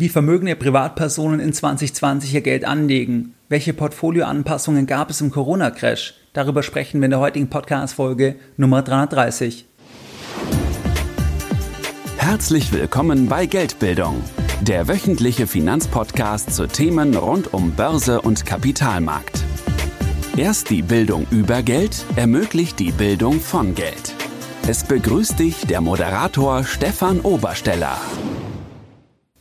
Wie vermögende Privatpersonen in 2020 ihr Geld anlegen? Welche Portfolioanpassungen gab es im Corona-Crash? Darüber sprechen wir in der heutigen Podcast-Folge Nummer 330. Herzlich willkommen bei Geldbildung, der wöchentliche Finanzpodcast zu Themen rund um Börse und Kapitalmarkt. Erst die Bildung über Geld ermöglicht die Bildung von Geld. Es begrüßt dich der Moderator Stefan Obersteller.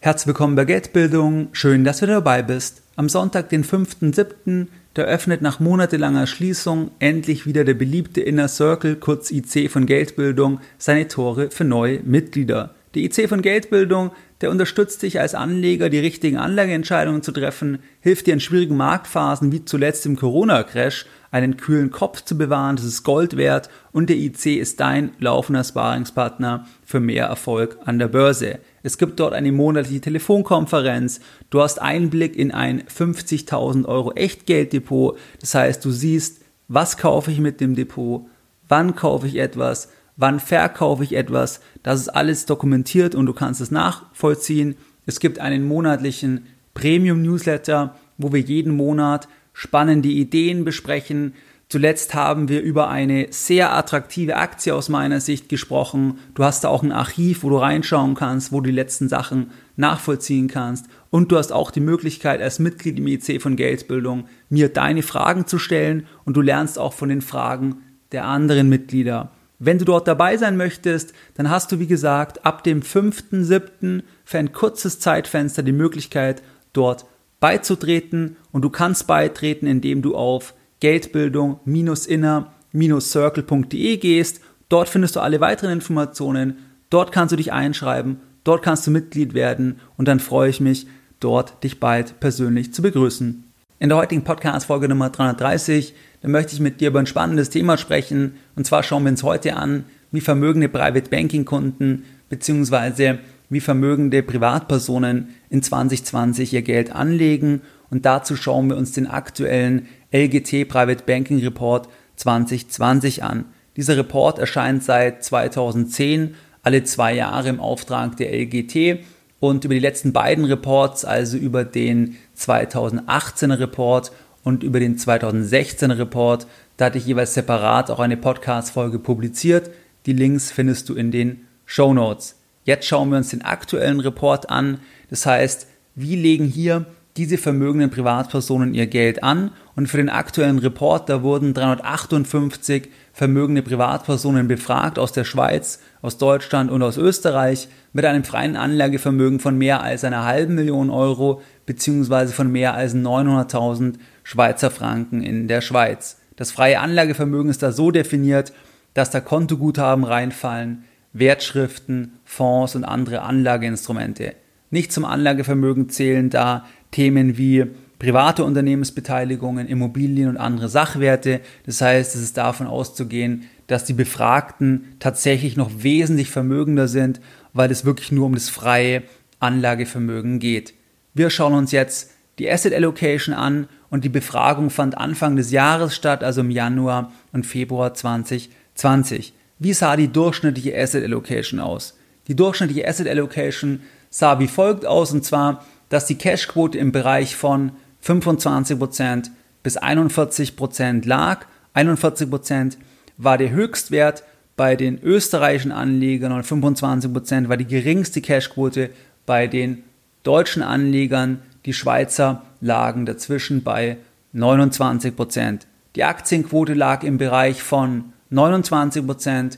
Herzlich willkommen bei Geldbildung. Schön, dass du dabei bist. Am Sonntag, den 5.7., da öffnet nach monatelanger Schließung endlich wieder der beliebte Inner Circle, kurz IC von Geldbildung, seine Tore für neue Mitglieder. Der IC von Geldbildung, der unterstützt dich als Anleger, die richtigen Anlageentscheidungen zu treffen, hilft dir in schwierigen Marktphasen wie zuletzt im Corona-Crash einen kühlen Kopf zu bewahren, das ist Gold wert und der IC ist dein laufender Sparingspartner für mehr Erfolg an der Börse. Es gibt dort eine monatliche Telefonkonferenz. Du hast Einblick in ein 50.000 Euro Echtgelddepot. Das heißt, du siehst, was kaufe ich mit dem Depot, wann kaufe ich etwas, wann verkaufe ich etwas. Das ist alles dokumentiert und du kannst es nachvollziehen. Es gibt einen monatlichen Premium-Newsletter, wo wir jeden Monat spannende Ideen besprechen, Zuletzt haben wir über eine sehr attraktive Aktie aus meiner Sicht gesprochen. Du hast da auch ein Archiv, wo du reinschauen kannst, wo du die letzten Sachen nachvollziehen kannst. Und du hast auch die Möglichkeit, als Mitglied im EC von Geldbildung mir deine Fragen zu stellen und du lernst auch von den Fragen der anderen Mitglieder. Wenn du dort dabei sein möchtest, dann hast du, wie gesagt, ab dem 5.7. für ein kurzes Zeitfenster die Möglichkeit, dort beizutreten. Und du kannst beitreten, indem du auf geldbildung-inner-circle.de gehst. Dort findest du alle weiteren Informationen. Dort kannst du dich einschreiben. Dort kannst du Mitglied werden. Und dann freue ich mich, dort dich bald persönlich zu begrüßen. In der heutigen Podcast-Folge Nummer 330, da möchte ich mit dir über ein spannendes Thema sprechen. Und zwar schauen wir uns heute an, wie vermögende Private Banking Kunden bzw. wie vermögende Privatpersonen in 2020 ihr Geld anlegen. Und dazu schauen wir uns den aktuellen LGT Private Banking Report 2020 an. Dieser Report erscheint seit 2010 alle zwei Jahre im Auftrag der LGT und über die letzten beiden Reports, also über den 2018er Report und über den 2016er Report, da hatte ich jeweils separat auch eine Podcast-Folge publiziert. Die Links findest du in den Show Notes. Jetzt schauen wir uns den aktuellen Report an. Das heißt, wie legen hier diese vermögenden Privatpersonen ihr Geld an und für den aktuellen Report, da wurden 358 vermögende Privatpersonen befragt aus der Schweiz, aus Deutschland und aus Österreich mit einem freien Anlagevermögen von mehr als einer halben Million Euro beziehungsweise von mehr als 900.000 Schweizer Franken in der Schweiz. Das freie Anlagevermögen ist da so definiert, dass da Kontoguthaben reinfallen, Wertschriften, Fonds und andere Anlageinstrumente. Nicht zum Anlagevermögen zählen da Themen wie private Unternehmensbeteiligungen, Immobilien und andere Sachwerte. Das heißt, es ist davon auszugehen, dass die Befragten tatsächlich noch wesentlich vermögender sind, weil es wirklich nur um das freie Anlagevermögen geht. Wir schauen uns jetzt die Asset Allocation an und die Befragung fand Anfang des Jahres statt, also im Januar und Februar 2020. Wie sah die durchschnittliche Asset Allocation aus? Die durchschnittliche Asset Allocation sah wie folgt aus, und zwar dass die Cashquote im Bereich von 25% bis 41% lag. 41% war der Höchstwert bei den österreichischen Anlegern und 25% war die geringste Cashquote bei den deutschen Anlegern. Die Schweizer lagen dazwischen bei 29%. Die Aktienquote lag im Bereich von 29%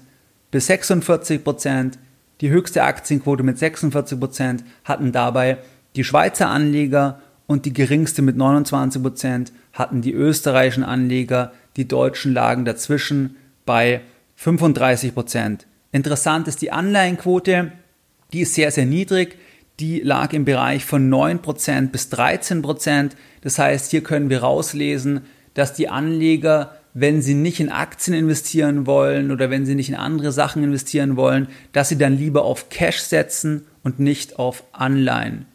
bis 46%. Die höchste Aktienquote mit 46% hatten dabei die Schweizer Anleger und die geringste mit 29 Prozent hatten die österreichischen Anleger, die Deutschen lagen dazwischen bei 35 Prozent. Interessant ist die Anleihenquote, die ist sehr, sehr niedrig. Die lag im Bereich von 9% bis 13%. Das heißt, hier können wir rauslesen, dass die Anleger, wenn sie nicht in Aktien investieren wollen oder wenn sie nicht in andere Sachen investieren wollen, dass sie dann lieber auf Cash setzen und nicht auf Anleihen.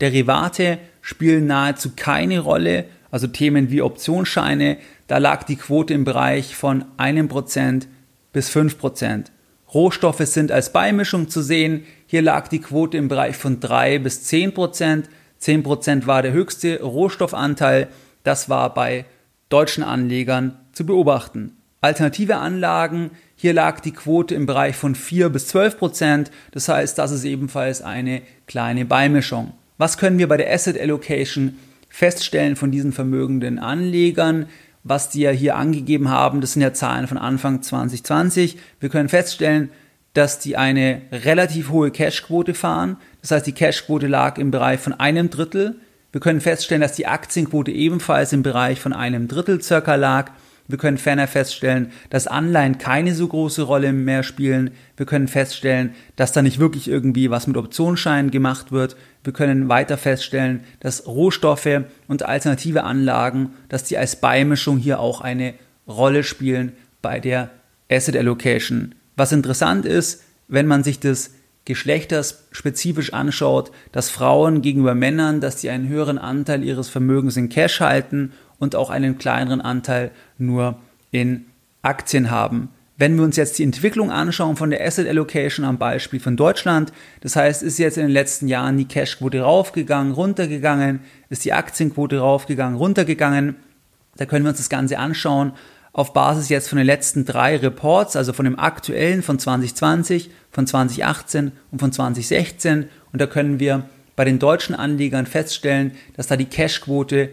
Derivate spielen nahezu keine Rolle, also Themen wie Optionsscheine, da lag die Quote im Bereich von 1% bis 5%. Rohstoffe sind als Beimischung zu sehen. Hier lag die Quote im Bereich von 3 bis 10 Prozent. 10 Prozent war der höchste Rohstoffanteil. Das war bei deutschen Anlegern zu beobachten. Alternative Anlagen, hier lag die Quote im Bereich von 4 bis 12 Prozent. Das heißt, das ist ebenfalls eine kleine Beimischung. Was können wir bei der Asset Allocation feststellen von diesen vermögenden Anlegern? Was die ja hier angegeben haben, das sind ja Zahlen von Anfang 2020. Wir können feststellen, dass die eine relativ hohe Cashquote fahren. Das heißt, die Cashquote lag im Bereich von einem Drittel. Wir können feststellen, dass die Aktienquote ebenfalls im Bereich von einem Drittel circa lag. Wir können ferner feststellen, dass Anleihen keine so große Rolle mehr spielen. Wir können feststellen, dass da nicht wirklich irgendwie was mit Optionsscheinen gemacht wird. Wir können weiter feststellen, dass Rohstoffe und alternative Anlagen, dass die als Beimischung hier auch eine Rolle spielen bei der Asset Allocation. Was interessant ist, wenn man sich das geschlechterspezifisch anschaut, dass Frauen gegenüber Männern, dass die einen höheren Anteil ihres Vermögens in Cash halten und auch einen kleineren Anteil nur in Aktien haben. Wenn wir uns jetzt die Entwicklung anschauen von der Asset Allocation am Beispiel von Deutschland, das heißt, ist jetzt in den letzten Jahren die Cashquote raufgegangen, runtergegangen, ist die Aktienquote raufgegangen, runtergegangen, da können wir uns das Ganze anschauen auf Basis jetzt von den letzten drei Reports, also von dem aktuellen von 2020, von 2018 und von 2016. Und da können wir bei den deutschen Anlegern feststellen, dass da die Cashquote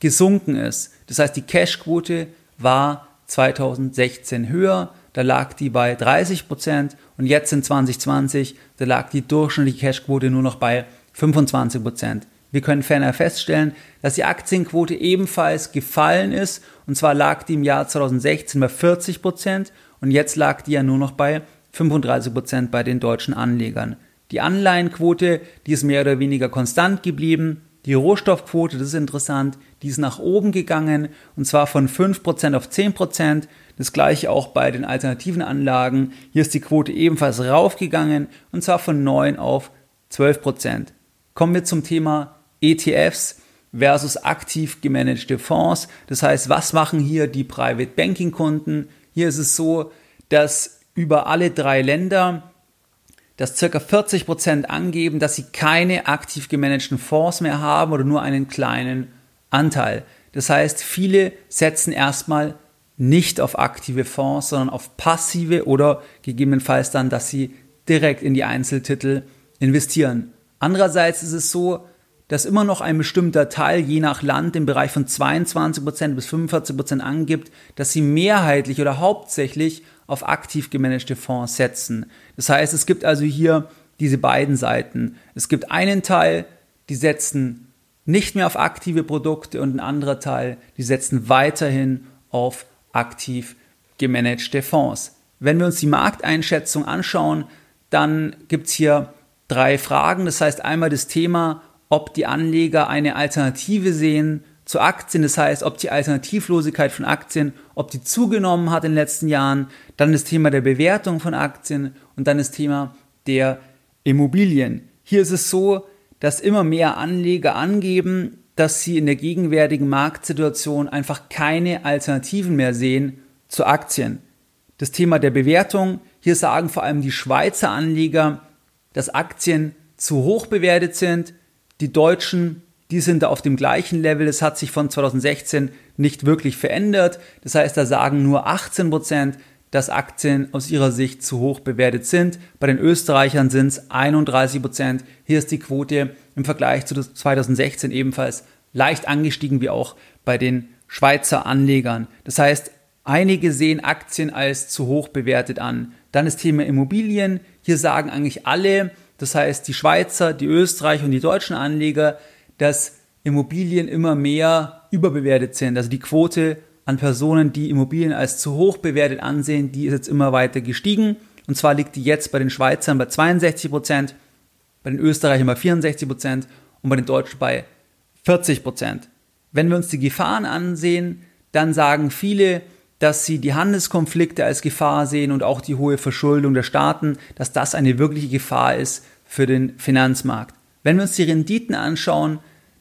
gesunken ist. Das heißt, die Cashquote war 2016 höher, da lag die bei 30 Prozent und jetzt in 2020, da lag die durchschnittliche Cashquote nur noch bei 25 Prozent. Wir können ferner feststellen, dass die Aktienquote ebenfalls gefallen ist und zwar lag die im Jahr 2016 bei 40 Prozent und jetzt lag die ja nur noch bei 35 Prozent bei den deutschen Anlegern. Die Anleihenquote, die ist mehr oder weniger konstant geblieben. Die Rohstoffquote, das ist interessant, die ist nach oben gegangen und zwar von 5% auf 10%. Das gleiche auch bei den alternativen Anlagen. Hier ist die Quote ebenfalls raufgegangen und zwar von 9 auf 12%. Kommen wir zum Thema ETFs versus aktiv gemanagte Fonds. Das heißt, was machen hier die Private Banking Kunden? Hier ist es so, dass über alle drei Länder dass circa 40 Prozent angeben, dass sie keine aktiv gemanagten Fonds mehr haben oder nur einen kleinen Anteil. Das heißt, viele setzen erstmal nicht auf aktive Fonds, sondern auf passive oder gegebenenfalls dann, dass sie direkt in die Einzeltitel investieren. Andererseits ist es so, dass immer noch ein bestimmter Teil je nach Land im Bereich von 22% bis 45% angibt, dass sie mehrheitlich oder hauptsächlich auf aktiv gemanagte Fonds setzen. Das heißt, es gibt also hier diese beiden Seiten. Es gibt einen Teil, die setzen nicht mehr auf aktive Produkte und ein anderer Teil, die setzen weiterhin auf aktiv gemanagte Fonds. Wenn wir uns die Markteinschätzung anschauen, dann gibt es hier drei Fragen. Das heißt einmal das Thema, ob die Anleger eine Alternative sehen zu Aktien, das heißt, ob die Alternativlosigkeit von Aktien, ob die zugenommen hat in den letzten Jahren, dann das Thema der Bewertung von Aktien und dann das Thema der Immobilien. Hier ist es so, dass immer mehr Anleger angeben, dass sie in der gegenwärtigen Marktsituation einfach keine Alternativen mehr sehen zu Aktien. Das Thema der Bewertung, hier sagen vor allem die Schweizer Anleger, dass Aktien zu hoch bewertet sind, die Deutschen, die sind da auf dem gleichen Level. Es hat sich von 2016 nicht wirklich verändert. Das heißt, da sagen nur 18 Prozent, dass Aktien aus ihrer Sicht zu hoch bewertet sind. Bei den Österreichern sind es 31 Prozent. Hier ist die Quote im Vergleich zu 2016 ebenfalls leicht angestiegen, wie auch bei den Schweizer Anlegern. Das heißt, einige sehen Aktien als zu hoch bewertet an. Dann das Thema Immobilien. Hier sagen eigentlich alle, das heißt, die Schweizer, die Österreicher und die deutschen Anleger, dass Immobilien immer mehr überbewertet sind. Also die Quote an Personen, die Immobilien als zu hoch bewertet ansehen, die ist jetzt immer weiter gestiegen. Und zwar liegt die jetzt bei den Schweizern bei 62 Prozent, bei den Österreichern bei 64 Prozent und bei den Deutschen bei 40 Prozent. Wenn wir uns die Gefahren ansehen, dann sagen viele, dass sie die Handelskonflikte als Gefahr sehen und auch die hohe Verschuldung der Staaten, dass das eine wirkliche Gefahr ist für den Finanzmarkt. Wenn wir uns die Renditen anschauen,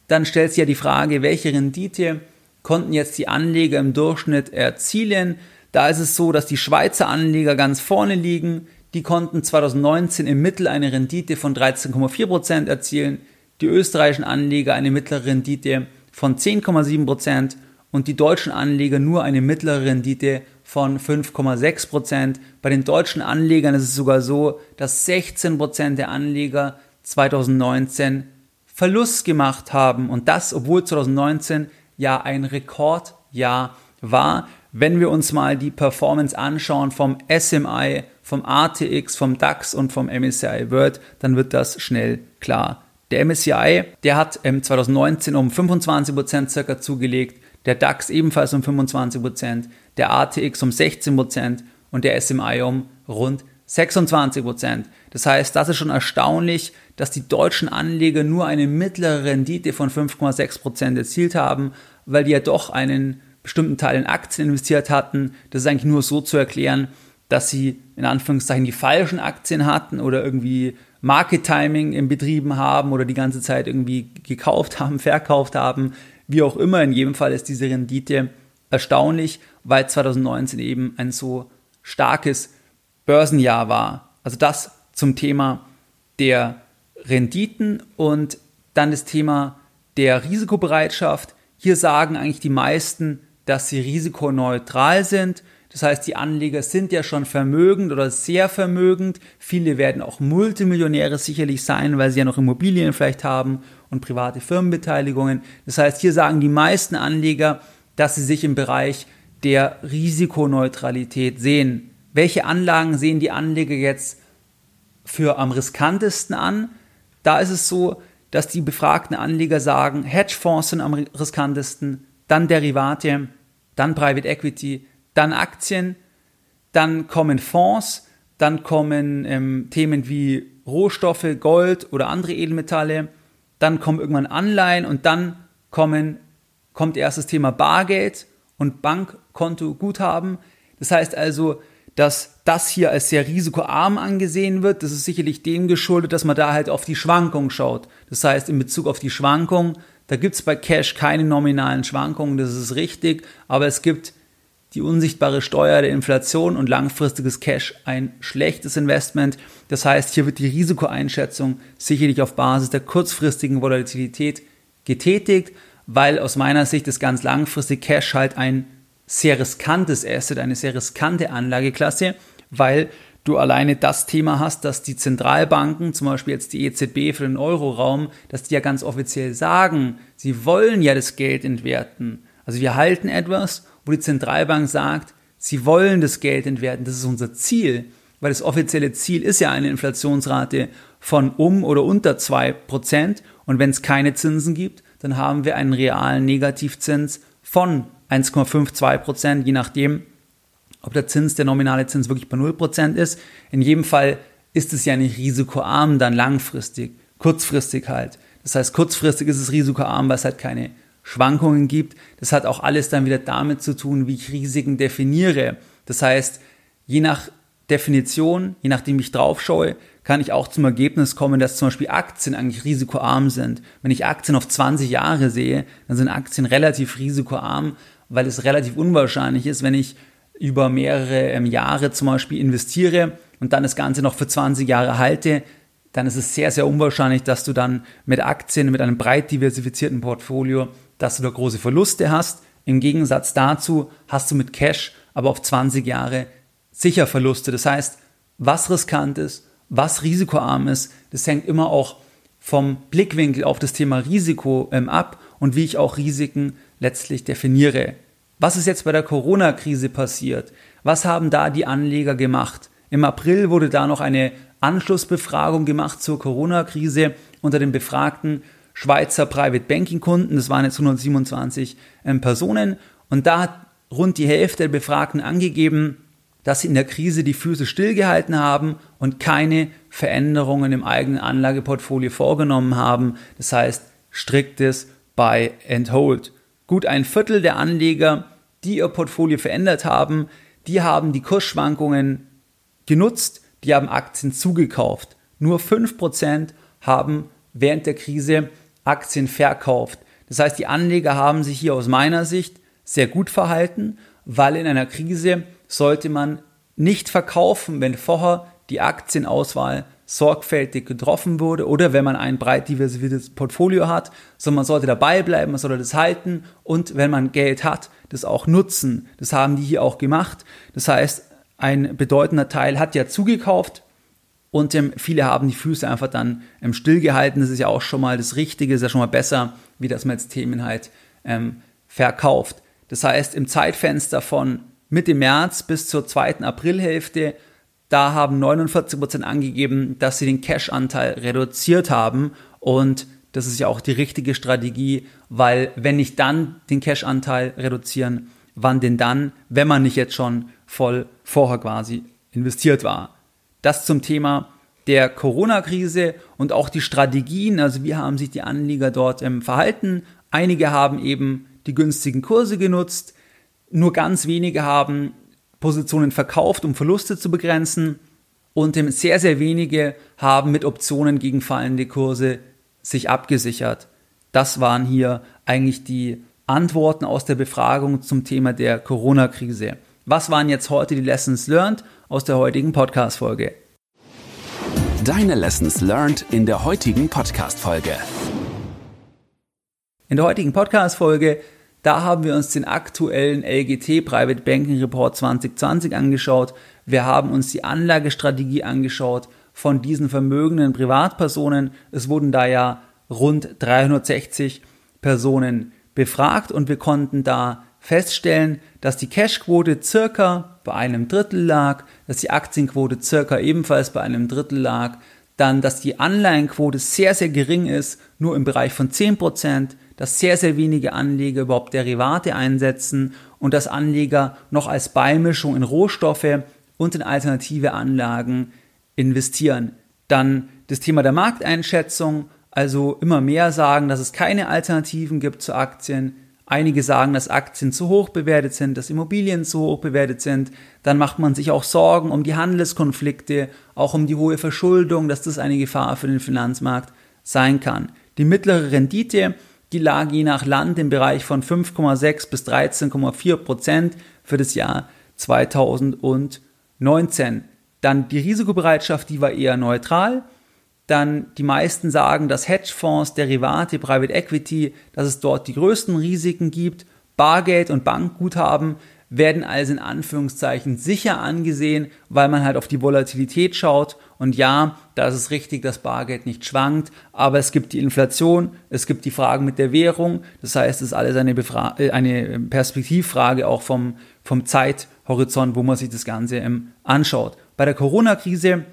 dann stellt sich ja die Frage, welche Rendite konnten jetzt die Anleger im Durchschnitt erzielen. Da ist es so, dass die Schweizer Anleger ganz vorne liegen, die konnten 2019 im Mittel eine Rendite von 13,4% erzielen, die österreichischen Anleger eine mittlere Rendite von 10,7% und die deutschen Anleger nur eine mittlere Rendite von 5,6%. Bei den deutschen Anlegern ist es sogar so, dass 16% der Anleger 2019 Verlust gemacht haben und das, obwohl 2019 ja ein Rekordjahr war. Wenn wir uns mal die Performance anschauen vom SMI, vom ATX, vom DAX und vom MSCI World, dann wird das schnell klar. Der MSCI, der hat 2019 um 25% circa zugelegt, der DAX ebenfalls um 25%, der ATX um 16% und der SMI um rund 26%. Das heißt, das ist schon erstaunlich, dass die deutschen Anleger nur eine mittlere Rendite von 5,6% erzielt haben, weil die ja doch einen bestimmten Teil in Aktien investiert hatten. Das ist eigentlich nur so zu erklären, dass sie in Anführungszeichen die falschen Aktien hatten oder irgendwie Market Timing im Betrieben haben oder die ganze Zeit irgendwie gekauft haben, verkauft haben. Wie auch immer, in jedem Fall ist diese Rendite erstaunlich, weil 2019 eben ein so starkes Börsenjahr war. Also das zum Thema der Renditen und dann das Thema der Risikobereitschaft. Hier sagen eigentlich die meisten, dass sie risikoneutral sind. Das heißt, die Anleger sind ja schon vermögend oder sehr vermögend. Viele werden auch Multimillionäre sicherlich sein, weil sie ja noch Immobilien vielleicht haben und private Firmenbeteiligungen. Das heißt, hier sagen die meisten Anleger, dass sie sich im Bereich der Risikoneutralität sehen. Welche Anlagen sehen die Anleger jetzt für am riskantesten an? Da ist es so, dass die befragten Anleger sagen, Hedgefonds sind am riskantesten, dann Derivate, dann Private Equity, dann Aktien, dann kommen Fonds, dann kommen ähm, Themen wie Rohstoffe, Gold oder andere Edelmetalle, dann kommen irgendwann Anleihen und dann kommen, kommt erst das Thema Bargeld und Bankkonto-Guthaben. Das heißt also, dass das hier als sehr risikoarm angesehen wird. Das ist sicherlich dem geschuldet, dass man da halt auf die Schwankung schaut. Das heißt, in Bezug auf die Schwankung, da gibt es bei Cash keine nominalen Schwankungen, das ist richtig, aber es gibt die unsichtbare Steuer der Inflation und langfristiges Cash ein schlechtes Investment. Das heißt, hier wird die Risikoeinschätzung sicherlich auf Basis der kurzfristigen Volatilität getätigt, weil aus meiner Sicht das ganz langfristige Cash halt ein sehr riskantes Asset, eine sehr riskante Anlageklasse, weil du alleine das Thema hast, dass die Zentralbanken, zum Beispiel jetzt die EZB für den Euroraum, dass die ja ganz offiziell sagen, sie wollen ja das Geld entwerten. Also wir halten etwas, wo die Zentralbank sagt, sie wollen das Geld entwerten, das ist unser Ziel, weil das offizielle Ziel ist ja eine Inflationsrate von um oder unter zwei Prozent und wenn es keine Zinsen gibt, dann haben wir einen realen Negativzins von 1,52 Prozent, je nachdem, ob der Zins, der nominale Zins wirklich bei 0 Prozent ist. In jedem Fall ist es ja nicht risikoarm dann langfristig, kurzfristig halt. Das heißt, kurzfristig ist es risikoarm, weil es halt keine Schwankungen gibt. Das hat auch alles dann wieder damit zu tun, wie ich Risiken definiere. Das heißt, je nach Definition, je nachdem ich drauf schaue, kann ich auch zum Ergebnis kommen, dass zum Beispiel Aktien eigentlich risikoarm sind. Wenn ich Aktien auf 20 Jahre sehe, dann sind Aktien relativ risikoarm, weil es relativ unwahrscheinlich ist, wenn ich über mehrere ähm, Jahre zum Beispiel investiere und dann das Ganze noch für 20 Jahre halte, dann ist es sehr, sehr unwahrscheinlich, dass du dann mit Aktien, mit einem breit diversifizierten Portfolio, dass du da große Verluste hast. Im Gegensatz dazu hast du mit Cash aber auf 20 Jahre sicher Verluste. Das heißt, was riskant ist, was risikoarm ist, das hängt immer auch vom Blickwinkel auf das Thema Risiko ähm, ab und wie ich auch Risiken letztlich definiere. Was ist jetzt bei der Corona-Krise passiert? Was haben da die Anleger gemacht? Im April wurde da noch eine Anschlussbefragung gemacht zur Corona-Krise unter den befragten Schweizer Private Banking Kunden. Das waren jetzt 127 ähm, Personen. Und da hat rund die Hälfte der Befragten angegeben, dass sie in der Krise die Füße stillgehalten haben und keine Veränderungen im eigenen Anlageportfolio vorgenommen haben. Das heißt, striktes Buy and Hold. Gut ein Viertel der Anleger, die ihr Portfolio verändert haben, die haben die Kursschwankungen genutzt, die haben Aktien zugekauft. Nur 5% haben während der Krise Aktien verkauft. Das heißt, die Anleger haben sich hier aus meiner Sicht sehr gut verhalten, weil in einer Krise sollte man nicht verkaufen, wenn vorher die Aktienauswahl sorgfältig getroffen wurde oder wenn man ein breit diversifiziertes Portfolio hat, sondern man sollte dabei bleiben, man sollte das halten und wenn man Geld hat, das auch nutzen. Das haben die hier auch gemacht. Das heißt, ein bedeutender Teil hat ja zugekauft und ähm, viele haben die Füße einfach dann ähm, stillgehalten. Das ist ja auch schon mal das Richtige, ist ja schon mal besser, wie das man jetzt Themen halt ähm, verkauft. Das heißt, im Zeitfenster von Mitte März bis zur zweiten Aprilhälfte da haben 49% angegeben, dass sie den Cash-Anteil reduziert haben. Und das ist ja auch die richtige Strategie, weil wenn nicht dann den Cash-Anteil reduzieren, wann denn dann, wenn man nicht jetzt schon voll vorher quasi investiert war. Das zum Thema der Corona-Krise und auch die Strategien, also wie haben sich die Anleger dort ähm, verhalten. Einige haben eben die günstigen Kurse genutzt, nur ganz wenige haben Positionen verkauft, um Verluste zu begrenzen und sehr, sehr wenige haben mit Optionen gegen fallende Kurse sich abgesichert. Das waren hier eigentlich die Antworten aus der Befragung zum Thema der Corona-Krise. Was waren jetzt heute die Lessons learned aus der heutigen Podcast-Folge? Deine Lessons learned in der heutigen Podcast-Folge. In der heutigen Podcast-Folge da haben wir uns den aktuellen LGT Private Banking Report 2020 angeschaut. Wir haben uns die Anlagestrategie angeschaut von diesen vermögenden Privatpersonen. Es wurden da ja rund 360 Personen befragt und wir konnten da feststellen, dass die Cashquote circa bei einem Drittel lag, dass die Aktienquote circa ebenfalls bei einem Drittel lag, dann, dass die Anleihenquote sehr, sehr gering ist, nur im Bereich von 10%, dass sehr, sehr wenige Anleger überhaupt Derivate einsetzen und dass Anleger noch als Beimischung in Rohstoffe und in alternative Anlagen investieren. Dann das Thema der Markteinschätzung, also immer mehr sagen, dass es keine Alternativen gibt zu Aktien. Einige sagen, dass Aktien zu hoch bewertet sind, dass Immobilien zu hoch bewertet sind. Dann macht man sich auch Sorgen um die Handelskonflikte, auch um die hohe Verschuldung, dass das eine Gefahr für den Finanzmarkt sein kann. Die mittlere Rendite die lag je nach Land im Bereich von 5,6 bis 13,4 Prozent für das Jahr 2019. Dann die Risikobereitschaft, die war eher neutral. Dann die meisten sagen, dass Hedgefonds, Derivate, Private Equity, dass es dort die größten Risiken gibt. Bargeld und Bankguthaben werden also in Anführungszeichen sicher angesehen, weil man halt auf die Volatilität schaut. Und ja, da ist es richtig, dass Bargeld nicht schwankt, aber es gibt die Inflation, es gibt die Fragen mit der Währung. Das heißt, es ist alles eine, Befra äh, eine Perspektivfrage auch vom, vom Zeithorizont, wo man sich das Ganze ähm, anschaut. Bei der Corona-Krise,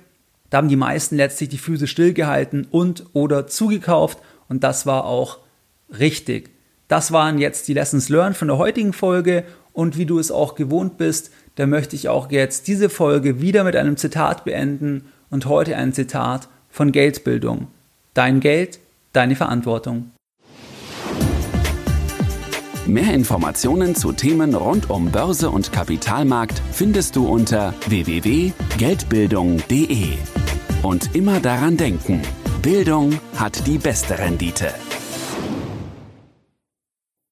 da haben die meisten letztlich die Füße stillgehalten und oder zugekauft und das war auch richtig. Das waren jetzt die Lessons learned von der heutigen Folge und wie du es auch gewohnt bist, da möchte ich auch jetzt diese Folge wieder mit einem Zitat beenden und heute ein Zitat von Geldbildung. Dein Geld, deine Verantwortung. Mehr Informationen zu Themen rund um Börse und Kapitalmarkt findest du unter www.geldbildung.de. Und immer daran denken, Bildung hat die beste Rendite.